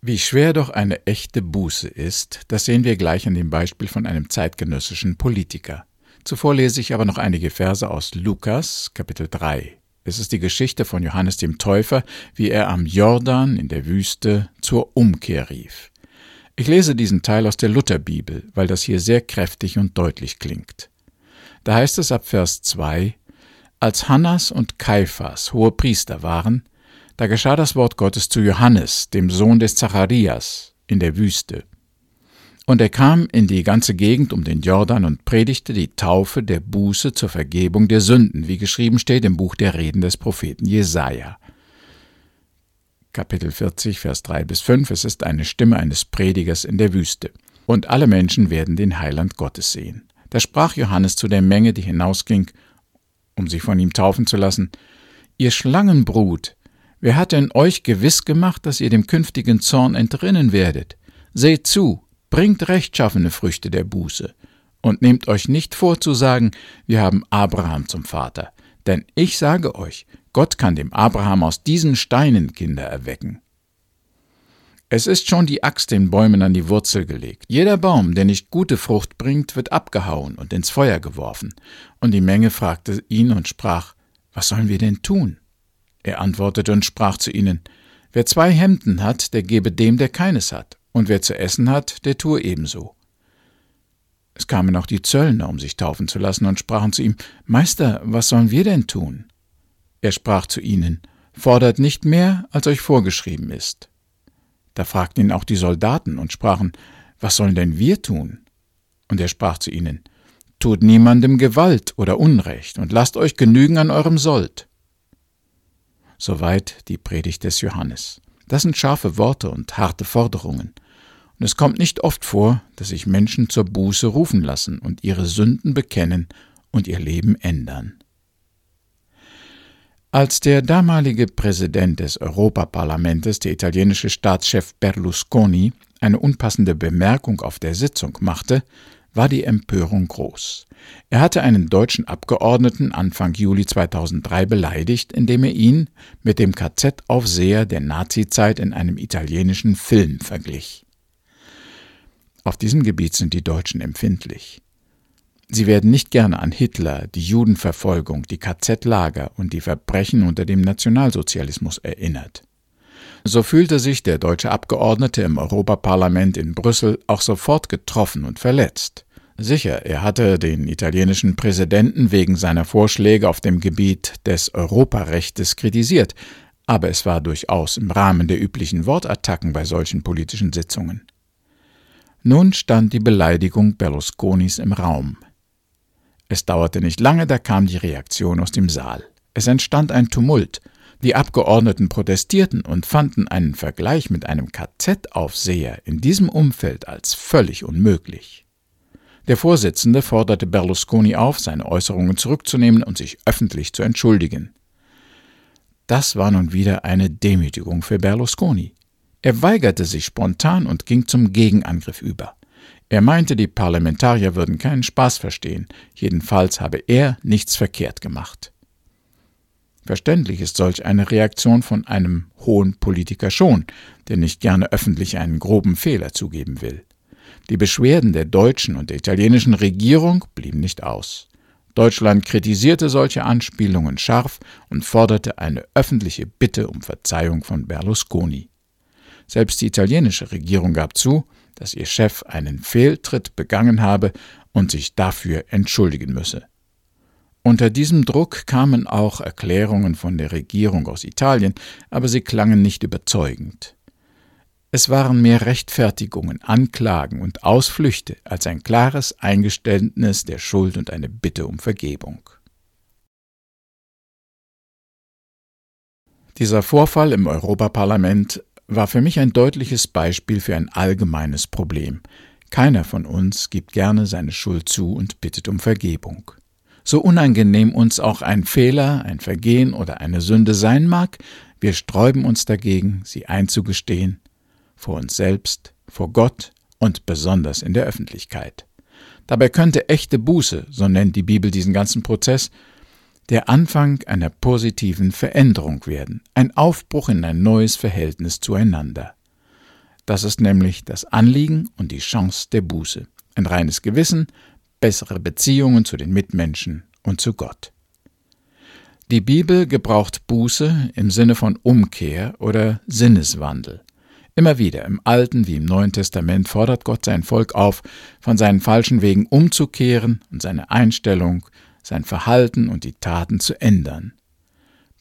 Wie schwer doch eine echte Buße ist, das sehen wir gleich an dem Beispiel von einem zeitgenössischen Politiker. Zuvor lese ich aber noch einige Verse aus Lukas, Kapitel 3. Es ist die Geschichte von Johannes dem Täufer, wie er am Jordan in der Wüste zur Umkehr rief. Ich lese diesen Teil aus der Lutherbibel, weil das hier sehr kräftig und deutlich klingt. Da heißt es ab Vers 2, als Hannas und Kaiphas hohe Priester waren, da geschah das Wort Gottes zu Johannes, dem Sohn des Zacharias, in der Wüste. Und er kam in die ganze Gegend um den Jordan und predigte die Taufe der Buße zur Vergebung der Sünden, wie geschrieben steht im Buch der Reden des Propheten Jesaja. Kapitel 40, Vers 3 bis 5. Es ist eine Stimme eines Predigers in der Wüste. Und alle Menschen werden den Heiland Gottes sehen. Da sprach Johannes zu der Menge, die hinausging, um sich von ihm taufen zu lassen: Ihr Schlangenbrut, Wer hat denn euch gewiss gemacht, dass ihr dem künftigen Zorn entrinnen werdet? Seht zu, bringt rechtschaffene Früchte der Buße, und nehmt euch nicht vor zu sagen, wir haben Abraham zum Vater. Denn ich sage euch, Gott kann dem Abraham aus diesen Steinen Kinder erwecken. Es ist schon die Axt den Bäumen an die Wurzel gelegt. Jeder Baum, der nicht gute Frucht bringt, wird abgehauen und ins Feuer geworfen. Und die Menge fragte ihn und sprach, Was sollen wir denn tun? Er antwortete und sprach zu ihnen, Wer zwei Hemden hat, der gebe dem, der keines hat, und wer zu essen hat, der tue ebenso. Es kamen auch die Zöllner, um sich taufen zu lassen, und sprachen zu ihm, Meister, was sollen wir denn tun? Er sprach zu ihnen, Fordert nicht mehr, als euch vorgeschrieben ist. Da fragten ihn auch die Soldaten und sprachen, Was sollen denn wir tun? Und er sprach zu ihnen, Tut niemandem Gewalt oder Unrecht und lasst euch genügen an eurem Sold. Soweit die Predigt des Johannes. Das sind scharfe Worte und harte Forderungen. Und es kommt nicht oft vor, dass sich Menschen zur Buße rufen lassen und ihre Sünden bekennen und ihr Leben ändern. Als der damalige Präsident des Europaparlamentes, der italienische Staatschef Berlusconi, eine unpassende Bemerkung auf der Sitzung machte, war die Empörung groß. Er hatte einen deutschen Abgeordneten Anfang Juli 2003 beleidigt, indem er ihn mit dem KZ-Aufseher der Nazizeit in einem italienischen Film verglich. Auf diesem Gebiet sind die Deutschen empfindlich. Sie werden nicht gerne an Hitler, die Judenverfolgung, die KZ-Lager und die Verbrechen unter dem Nationalsozialismus erinnert. So fühlte sich der deutsche Abgeordnete im Europaparlament in Brüssel auch sofort getroffen und verletzt. Sicher, er hatte den italienischen Präsidenten wegen seiner Vorschläge auf dem Gebiet des Europarechtes kritisiert, aber es war durchaus im Rahmen der üblichen Wortattacken bei solchen politischen Sitzungen. Nun stand die Beleidigung Berlusconis im Raum. Es dauerte nicht lange, da kam die Reaktion aus dem Saal. Es entstand ein Tumult. Die Abgeordneten protestierten und fanden einen Vergleich mit einem KZ-Aufseher in diesem Umfeld als völlig unmöglich. Der Vorsitzende forderte Berlusconi auf, seine Äußerungen zurückzunehmen und sich öffentlich zu entschuldigen. Das war nun wieder eine Demütigung für Berlusconi. Er weigerte sich spontan und ging zum Gegenangriff über. Er meinte, die Parlamentarier würden keinen Spaß verstehen, jedenfalls habe er nichts verkehrt gemacht. Verständlich ist solch eine Reaktion von einem hohen Politiker schon, der nicht gerne öffentlich einen groben Fehler zugeben will. Die Beschwerden der deutschen und der italienischen Regierung blieben nicht aus. Deutschland kritisierte solche Anspielungen scharf und forderte eine öffentliche Bitte um Verzeihung von Berlusconi. Selbst die italienische Regierung gab zu, dass ihr Chef einen Fehltritt begangen habe und sich dafür entschuldigen müsse. Unter diesem Druck kamen auch Erklärungen von der Regierung aus Italien, aber sie klangen nicht überzeugend. Es waren mehr Rechtfertigungen, Anklagen und Ausflüchte als ein klares Eingeständnis der Schuld und eine Bitte um Vergebung. Dieser Vorfall im Europaparlament war für mich ein deutliches Beispiel für ein allgemeines Problem. Keiner von uns gibt gerne seine Schuld zu und bittet um Vergebung. So unangenehm uns auch ein Fehler, ein Vergehen oder eine Sünde sein mag, wir sträuben uns dagegen, sie einzugestehen vor uns selbst, vor Gott und besonders in der Öffentlichkeit. Dabei könnte echte Buße, so nennt die Bibel diesen ganzen Prozess, der Anfang einer positiven Veränderung werden, ein Aufbruch in ein neues Verhältnis zueinander. Das ist nämlich das Anliegen und die Chance der Buße. Ein reines Gewissen, bessere Beziehungen zu den Mitmenschen und zu Gott. Die Bibel gebraucht Buße im Sinne von Umkehr oder Sinneswandel. Immer wieder im Alten wie im Neuen Testament fordert Gott sein Volk auf, von seinen falschen Wegen umzukehren und seine Einstellung, sein Verhalten und die Taten zu ändern.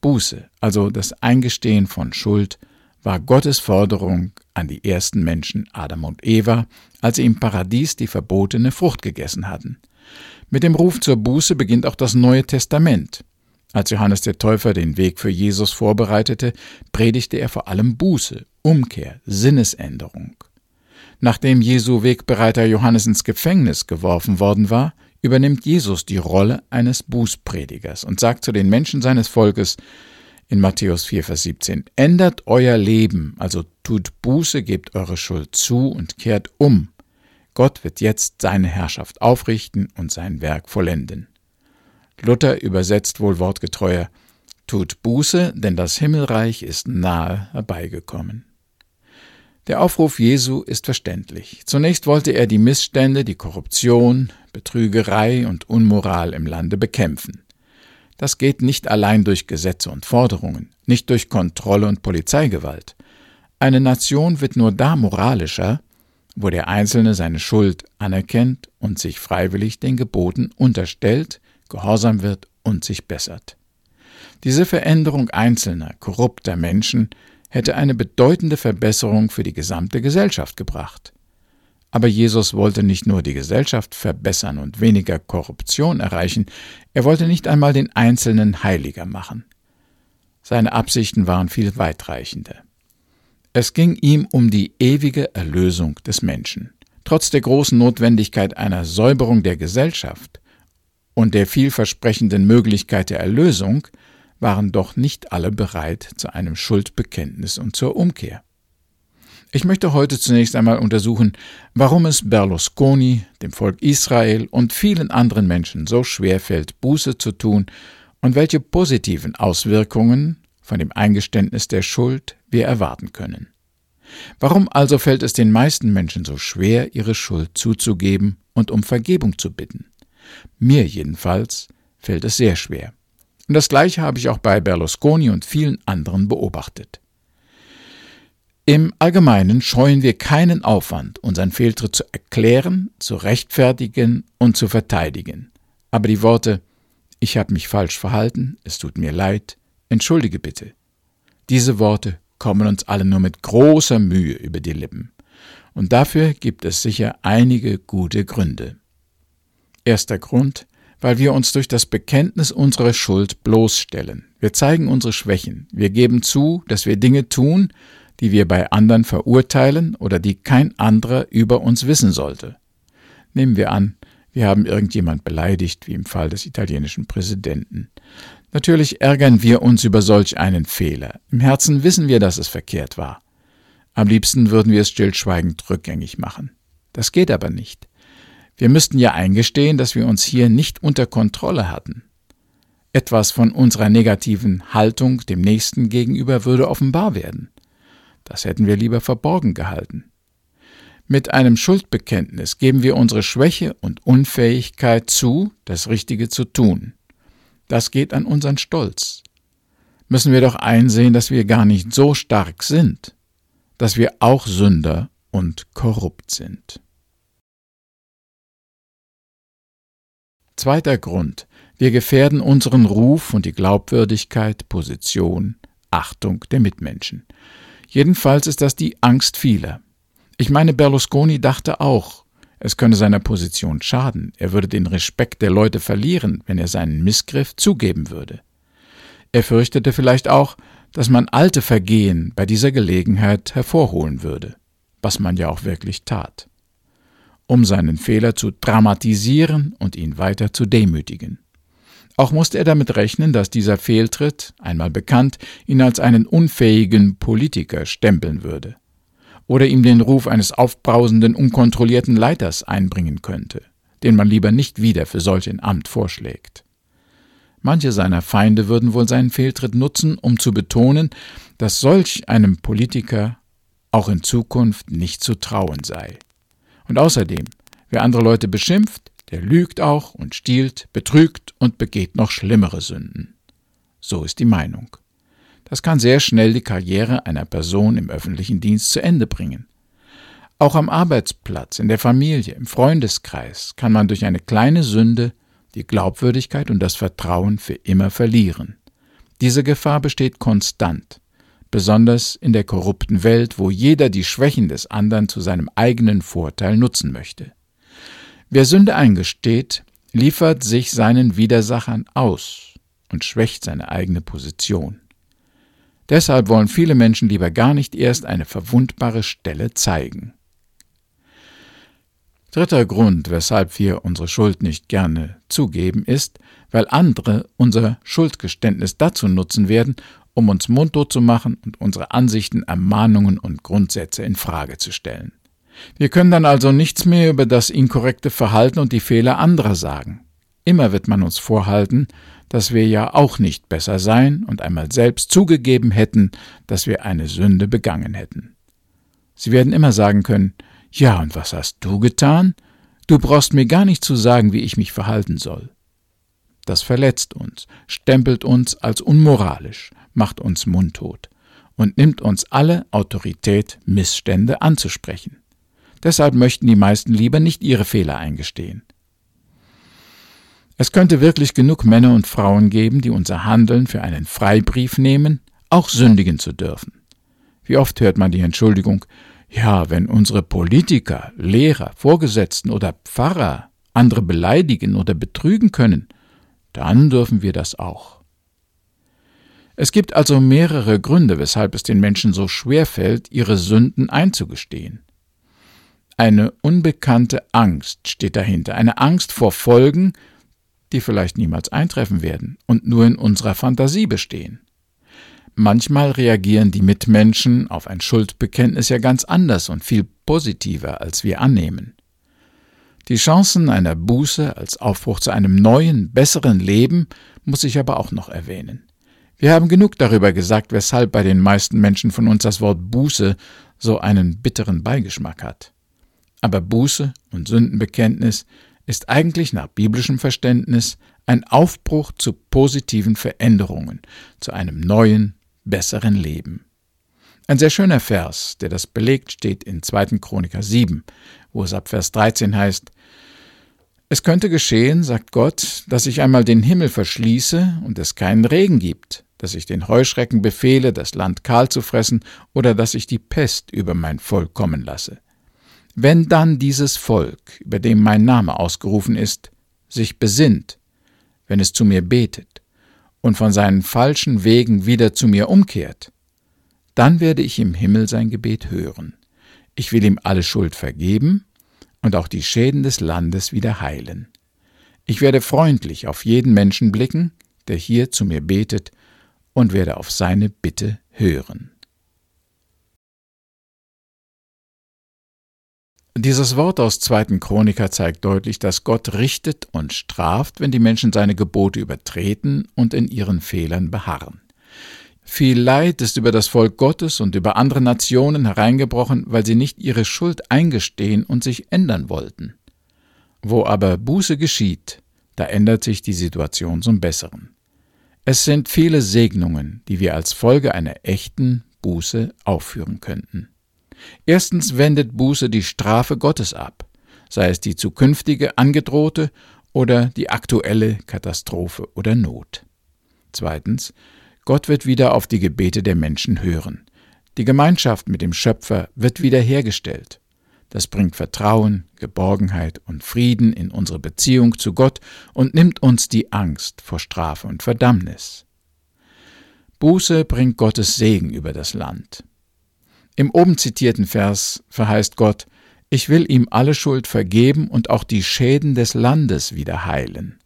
Buße, also das Eingestehen von Schuld, war Gottes Forderung an die ersten Menschen Adam und Eva, als sie im Paradies die verbotene Frucht gegessen hatten. Mit dem Ruf zur Buße beginnt auch das Neue Testament. Als Johannes der Täufer den Weg für Jesus vorbereitete, predigte er vor allem Buße, Umkehr, Sinnesänderung. Nachdem Jesu Wegbereiter Johannes ins Gefängnis geworfen worden war, übernimmt Jesus die Rolle eines Bußpredigers und sagt zu den Menschen seines Volkes in Matthäus 4, Vers 17, Ändert euer Leben, also tut Buße, gebt eure Schuld zu und kehrt um. Gott wird jetzt seine Herrschaft aufrichten und sein Werk vollenden. Luther übersetzt wohl wortgetreuer Tut Buße, denn das Himmelreich ist nahe herbeigekommen. Der Aufruf Jesu ist verständlich. Zunächst wollte er die Missstände, die Korruption, Betrügerei und Unmoral im Lande bekämpfen. Das geht nicht allein durch Gesetze und Forderungen, nicht durch Kontrolle und Polizeigewalt. Eine Nation wird nur da moralischer, wo der Einzelne seine Schuld anerkennt und sich freiwillig den Geboten unterstellt, gehorsam wird und sich bessert. Diese Veränderung einzelner, korrupter Menschen hätte eine bedeutende Verbesserung für die gesamte Gesellschaft gebracht. Aber Jesus wollte nicht nur die Gesellschaft verbessern und weniger Korruption erreichen, er wollte nicht einmal den Einzelnen heiliger machen. Seine Absichten waren viel weitreichender. Es ging ihm um die ewige Erlösung des Menschen. Trotz der großen Notwendigkeit einer Säuberung der Gesellschaft und der vielversprechenden Möglichkeit der Erlösung waren doch nicht alle bereit zu einem Schuldbekenntnis und zur Umkehr. Ich möchte heute zunächst einmal untersuchen, warum es Berlusconi, dem Volk Israel und vielen anderen Menschen so schwer fällt, Buße zu tun und welche positiven Auswirkungen von dem Eingeständnis der Schuld wir erwarten können. Warum also fällt es den meisten Menschen so schwer, ihre Schuld zuzugeben und um Vergebung zu bitten? Mir jedenfalls fällt es sehr schwer. Und das Gleiche habe ich auch bei Berlusconi und vielen anderen beobachtet. Im Allgemeinen scheuen wir keinen Aufwand, unseren Fehltritt zu erklären, zu rechtfertigen und zu verteidigen. Aber die Worte Ich habe mich falsch verhalten, es tut mir leid, entschuldige bitte. Diese Worte kommen uns alle nur mit großer Mühe über die Lippen. Und dafür gibt es sicher einige gute Gründe. Erster Grund, weil wir uns durch das Bekenntnis unserer Schuld bloßstellen. Wir zeigen unsere Schwächen. Wir geben zu, dass wir Dinge tun, die wir bei anderen verurteilen oder die kein anderer über uns wissen sollte. Nehmen wir an, wir haben irgendjemand beleidigt, wie im Fall des italienischen Präsidenten. Natürlich ärgern wir uns über solch einen Fehler. Im Herzen wissen wir, dass es verkehrt war. Am liebsten würden wir es stillschweigend rückgängig machen. Das geht aber nicht. Wir müssten ja eingestehen, dass wir uns hier nicht unter Kontrolle hatten. Etwas von unserer negativen Haltung dem Nächsten gegenüber würde offenbar werden. Das hätten wir lieber verborgen gehalten. Mit einem Schuldbekenntnis geben wir unsere Schwäche und Unfähigkeit zu, das Richtige zu tun. Das geht an unseren Stolz. Müssen wir doch einsehen, dass wir gar nicht so stark sind, dass wir auch Sünder und korrupt sind. Zweiter Grund. Wir gefährden unseren Ruf und die Glaubwürdigkeit, Position, Achtung der Mitmenschen. Jedenfalls ist das die Angst vieler. Ich meine, Berlusconi dachte auch, es könne seiner Position schaden, er würde den Respekt der Leute verlieren, wenn er seinen Missgriff zugeben würde. Er fürchtete vielleicht auch, dass man alte Vergehen bei dieser Gelegenheit hervorholen würde, was man ja auch wirklich tat um seinen Fehler zu dramatisieren und ihn weiter zu demütigen. Auch musste er damit rechnen, dass dieser Fehltritt, einmal bekannt, ihn als einen unfähigen Politiker stempeln würde oder ihm den Ruf eines aufbrausenden, unkontrollierten Leiters einbringen könnte, den man lieber nicht wieder für solch ein Amt vorschlägt. Manche seiner Feinde würden wohl seinen Fehltritt nutzen, um zu betonen, dass solch einem Politiker auch in Zukunft nicht zu trauen sei. Und außerdem, wer andere Leute beschimpft, der lügt auch und stiehlt, betrügt und begeht noch schlimmere Sünden. So ist die Meinung. Das kann sehr schnell die Karriere einer Person im öffentlichen Dienst zu Ende bringen. Auch am Arbeitsplatz, in der Familie, im Freundeskreis kann man durch eine kleine Sünde die Glaubwürdigkeit und das Vertrauen für immer verlieren. Diese Gefahr besteht konstant, besonders in der korrupten Welt, wo jeder die Schwächen des anderen zu seinem eigenen Vorteil nutzen möchte. Wer Sünde eingesteht, liefert sich seinen Widersachern aus und schwächt seine eigene Position. Deshalb wollen viele Menschen lieber gar nicht erst eine verwundbare Stelle zeigen. Dritter Grund, weshalb wir unsere Schuld nicht gerne zugeben, ist, weil andere unser Schuldgeständnis dazu nutzen werden, um uns mundtot zu machen und unsere Ansichten, Ermahnungen und Grundsätze in Frage zu stellen. Wir können dann also nichts mehr über das inkorrekte Verhalten und die Fehler anderer sagen. Immer wird man uns vorhalten, dass wir ja auch nicht besser sein und einmal selbst zugegeben hätten, dass wir eine Sünde begangen hätten. Sie werden immer sagen können, ja, und was hast du getan? Du brauchst mir gar nicht zu sagen, wie ich mich verhalten soll. Das verletzt uns, stempelt uns als unmoralisch, macht uns mundtot und nimmt uns alle Autorität, Missstände anzusprechen. Deshalb möchten die meisten lieber nicht ihre Fehler eingestehen. Es könnte wirklich genug Männer und Frauen geben, die unser Handeln für einen Freibrief nehmen, auch sündigen zu dürfen. Wie oft hört man die Entschuldigung, ja, wenn unsere Politiker, Lehrer, Vorgesetzten oder Pfarrer andere beleidigen oder betrügen können, dann dürfen wir das auch. Es gibt also mehrere Gründe, weshalb es den Menschen so schwer fällt, ihre Sünden einzugestehen. Eine unbekannte Angst steht dahinter, eine Angst vor Folgen, die vielleicht niemals eintreffen werden und nur in unserer Fantasie bestehen. Manchmal reagieren die Mitmenschen auf ein Schuldbekenntnis ja ganz anders und viel positiver, als wir annehmen. Die Chancen einer Buße als Aufbruch zu einem neuen, besseren Leben muss ich aber auch noch erwähnen. Wir haben genug darüber gesagt, weshalb bei den meisten Menschen von uns das Wort Buße so einen bitteren Beigeschmack hat. Aber Buße und Sündenbekenntnis ist eigentlich nach biblischem Verständnis ein Aufbruch zu positiven Veränderungen, zu einem neuen, besseren Leben. Ein sehr schöner Vers, der das belegt, steht in 2. Chroniker 7, wo es ab Vers 13 heißt, Es könnte geschehen, sagt Gott, dass ich einmal den Himmel verschließe und es keinen Regen gibt, dass ich den Heuschrecken befehle, das Land kahl zu fressen, oder dass ich die Pest über mein Volk kommen lasse. Wenn dann dieses Volk, über dem mein Name ausgerufen ist, sich besinnt, wenn es zu mir betet und von seinen falschen Wegen wieder zu mir umkehrt, dann werde ich im Himmel sein Gebet hören. Ich will ihm alle Schuld vergeben und auch die Schäden des Landes wieder heilen. Ich werde freundlich auf jeden Menschen blicken, der hier zu mir betet, und werde auf seine Bitte hören. Dieses Wort aus 2. Chroniker zeigt deutlich, dass Gott richtet und straft, wenn die Menschen seine Gebote übertreten und in ihren Fehlern beharren. Viel Leid ist über das Volk Gottes und über andere Nationen hereingebrochen, weil sie nicht ihre Schuld eingestehen und sich ändern wollten. Wo aber Buße geschieht, da ändert sich die Situation zum Besseren. Es sind viele Segnungen, die wir als Folge einer echten Buße aufführen könnten. Erstens wendet Buße die Strafe Gottes ab, sei es die zukünftige angedrohte oder die aktuelle Katastrophe oder Not. Zweitens, Gott wird wieder auf die Gebete der Menschen hören. Die Gemeinschaft mit dem Schöpfer wird wiederhergestellt. Das bringt Vertrauen, Geborgenheit und Frieden in unsere Beziehung zu Gott und nimmt uns die Angst vor Strafe und Verdammnis. Buße bringt Gottes Segen über das Land. Im oben zitierten Vers verheißt Gott, ich will ihm alle Schuld vergeben und auch die Schäden des Landes wieder heilen.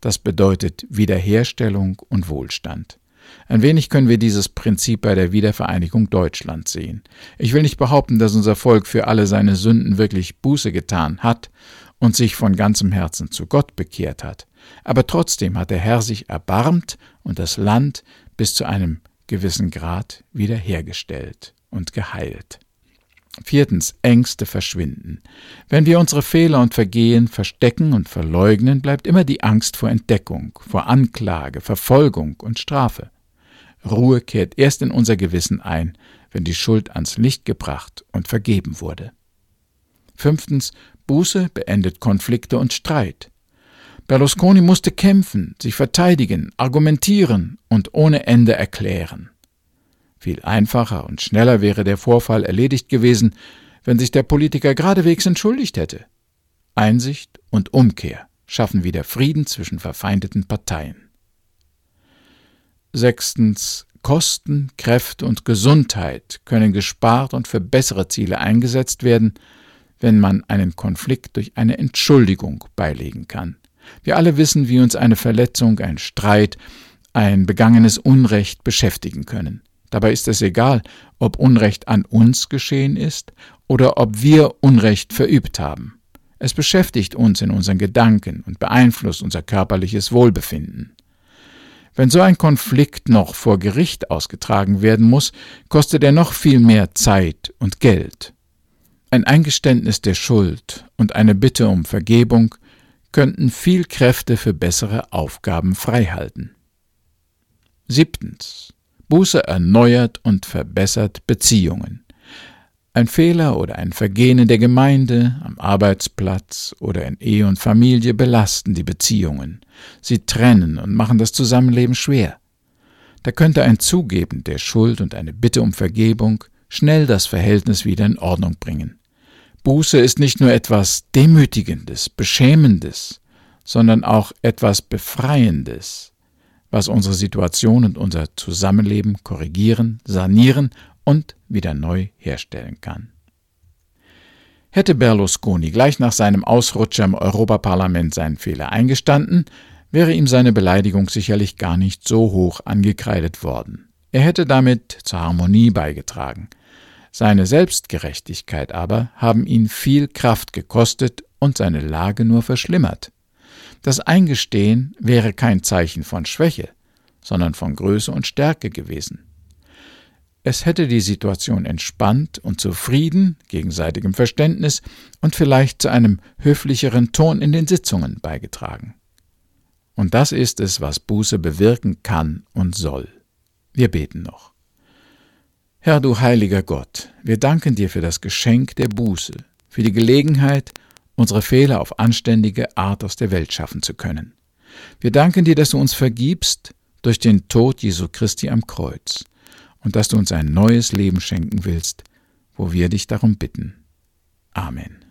Das bedeutet Wiederherstellung und Wohlstand. Ein wenig können wir dieses Prinzip bei der Wiedervereinigung Deutschlands sehen. Ich will nicht behaupten, dass unser Volk für alle seine Sünden wirklich Buße getan hat und sich von ganzem Herzen zu Gott bekehrt hat. Aber trotzdem hat der Herr sich erbarmt und das Land bis zu einem gewissen Grad wiederhergestellt und geheilt. Viertens, Ängste verschwinden. Wenn wir unsere Fehler und Vergehen verstecken und verleugnen, bleibt immer die Angst vor Entdeckung, vor Anklage, Verfolgung und Strafe. Ruhe kehrt erst in unser Gewissen ein, wenn die Schuld ans Licht gebracht und vergeben wurde. Fünftens, Buße beendet Konflikte und Streit. Berlusconi musste kämpfen, sich verteidigen, argumentieren und ohne Ende erklären. Viel einfacher und schneller wäre der Vorfall erledigt gewesen, wenn sich der Politiker geradewegs entschuldigt hätte. Einsicht und Umkehr schaffen wieder Frieden zwischen verfeindeten Parteien. Sechstens. Kosten, Kräfte und Gesundheit können gespart und für bessere Ziele eingesetzt werden, wenn man einen Konflikt durch eine Entschuldigung beilegen kann. Wir alle wissen, wie uns eine Verletzung, ein Streit, ein begangenes Unrecht beschäftigen können. Dabei ist es egal, ob Unrecht an uns geschehen ist oder ob wir Unrecht verübt haben. Es beschäftigt uns in unseren Gedanken und beeinflusst unser körperliches Wohlbefinden. Wenn so ein Konflikt noch vor Gericht ausgetragen werden muss, kostet er noch viel mehr Zeit und Geld. Ein Eingeständnis der Schuld und eine Bitte um Vergebung könnten viel Kräfte für bessere Aufgaben freihalten. Siebtens. Buße erneuert und verbessert Beziehungen. Ein Fehler oder ein Vergehen in der Gemeinde, am Arbeitsplatz oder in Ehe und Familie belasten die Beziehungen. Sie trennen und machen das Zusammenleben schwer. Da könnte ein Zugeben der Schuld und eine Bitte um Vergebung schnell das Verhältnis wieder in Ordnung bringen. Buße ist nicht nur etwas Demütigendes, Beschämendes, sondern auch etwas Befreiendes was unsere Situation und unser Zusammenleben korrigieren, sanieren und wieder neu herstellen kann. Hätte Berlusconi gleich nach seinem Ausrutscher im Europaparlament seinen Fehler eingestanden, wäre ihm seine Beleidigung sicherlich gar nicht so hoch angekreidet worden. Er hätte damit zur Harmonie beigetragen. Seine Selbstgerechtigkeit aber haben ihn viel Kraft gekostet und seine Lage nur verschlimmert. Das Eingestehen wäre kein Zeichen von Schwäche, sondern von Größe und Stärke gewesen. Es hätte die Situation entspannt und zu Frieden, gegenseitigem Verständnis und vielleicht zu einem höflicheren Ton in den Sitzungen beigetragen. Und das ist es, was Buße bewirken kann und soll. Wir beten noch. Herr du heiliger Gott, wir danken dir für das Geschenk der Buße, für die Gelegenheit, unsere Fehler auf anständige Art aus der Welt schaffen zu können. Wir danken dir, dass du uns vergibst durch den Tod Jesu Christi am Kreuz und dass du uns ein neues Leben schenken willst, wo wir dich darum bitten. Amen.